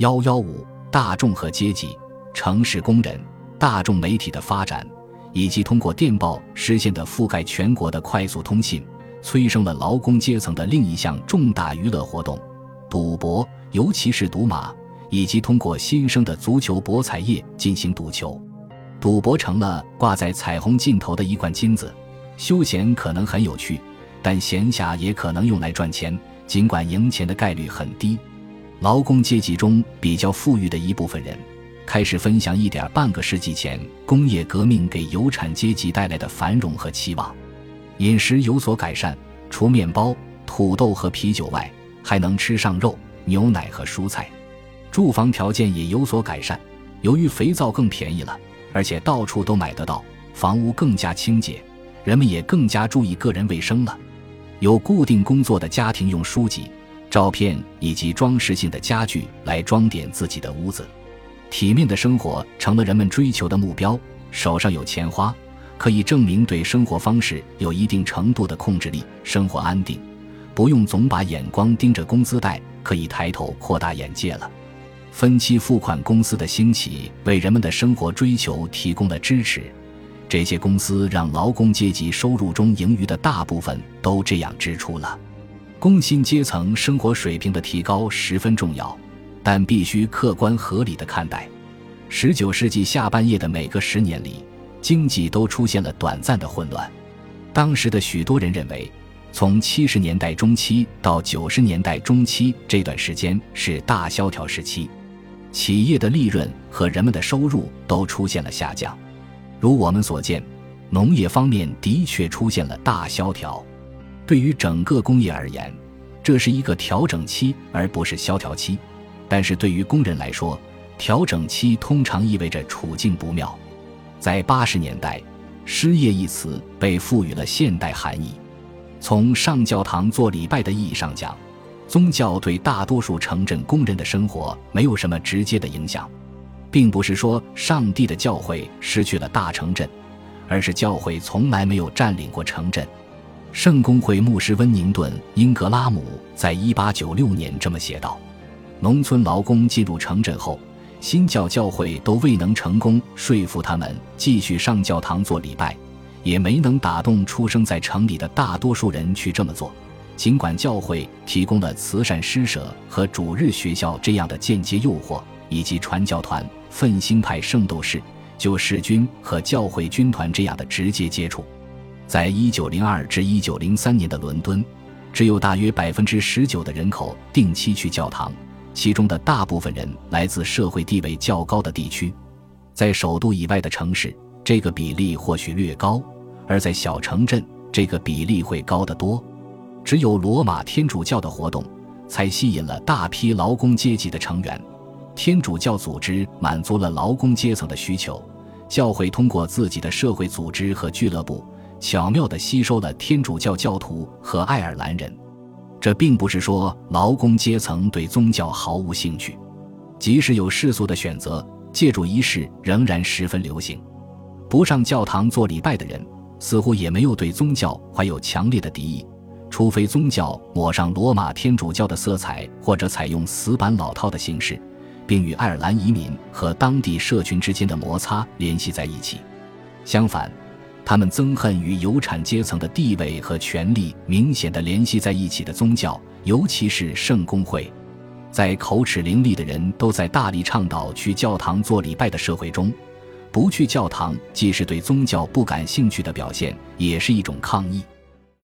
幺幺五，大众和阶级、城市工人、大众媒体的发展，以及通过电报实现的覆盖全国的快速通信，催生了劳工阶层的另一项重大娱乐活动——赌博，尤其是赌马，以及通过新生的足球博彩业进行赌球。赌博成了挂在彩虹尽头的一罐金子。休闲可能很有趣，但闲暇也可能用来赚钱，尽管赢钱的概率很低。劳工阶级中比较富裕的一部分人，开始分享一点半个世纪前工业革命给有产阶级带来的繁荣和期望。饮食有所改善，除面包、土豆和啤酒外，还能吃上肉、牛奶和蔬菜。住房条件也有所改善，由于肥皂更便宜了，而且到处都买得到，房屋更加清洁。人们也更加注意个人卫生了，有固定工作的家庭用书籍、照片以及装饰性的家具来装点自己的屋子。体面的生活成了人们追求的目标。手上有钱花，可以证明对生活方式有一定程度的控制力，生活安定，不用总把眼光盯着工资袋，可以抬头扩大眼界了。分期付款公司的兴起，为人们的生活追求提供了支持。这些公司让劳工阶级收入中盈余的大部分都这样支出了。工薪阶层生活水平的提高十分重要，但必须客观合理的看待。十九世纪下半叶的每个十年里，经济都出现了短暂的混乱。当时的许多人认为，从七十年代中期到九十年代中期这段时间是大萧条时期，企业的利润和人们的收入都出现了下降。如我们所见，农业方面的确出现了大萧条。对于整个工业而言，这是一个调整期，而不是萧条期。但是对于工人来说，调整期通常意味着处境不妙。在八十年代，失业一词被赋予了现代含义。从上教堂做礼拜的意义上讲，宗教对大多数城镇工人的生活没有什么直接的影响。并不是说上帝的教会失去了大城镇，而是教会从来没有占领过城镇。圣公会牧师温宁顿·英格拉姆在一八九六年这么写道：“农村劳工进入城镇后，新教教会都未能成功说服他们继续上教堂做礼拜，也没能打动出生在城里的大多数人去这么做。尽管教会提供了慈善施舍和主日学校这样的间接诱惑，以及传教团。”奋兴派圣斗士、救世军和教会军团这样的直接接触，在一九零二至一九零三年的伦敦，只有大约百分之十九的人口定期去教堂，其中的大部分人来自社会地位较高的地区。在首都以外的城市，这个比例或许略高；而在小城镇，这个比例会高得多。只有罗马天主教的活动，才吸引了大批劳工阶级的成员。天主教组织满足了劳工阶层的需求，教会通过自己的社会组织和俱乐部，巧妙地吸收了天主教教徒和爱尔兰人。这并不是说劳工阶层对宗教毫无兴趣，即使有世俗的选择，借助仪式仍然十分流行。不上教堂做礼拜的人，似乎也没有对宗教怀有强烈的敌意，除非宗教抹上罗马天主教的色彩，或者采用死板老套的形式。并与爱尔兰移民和当地社群之间的摩擦联系在一起。相反，他们憎恨与有产阶层的地位和权力明显的联系在一起的宗教，尤其是圣公会。在口齿伶俐的人都在大力倡导去教堂做礼拜的社会中，不去教堂既是对宗教不感兴趣的表现，也是一种抗议。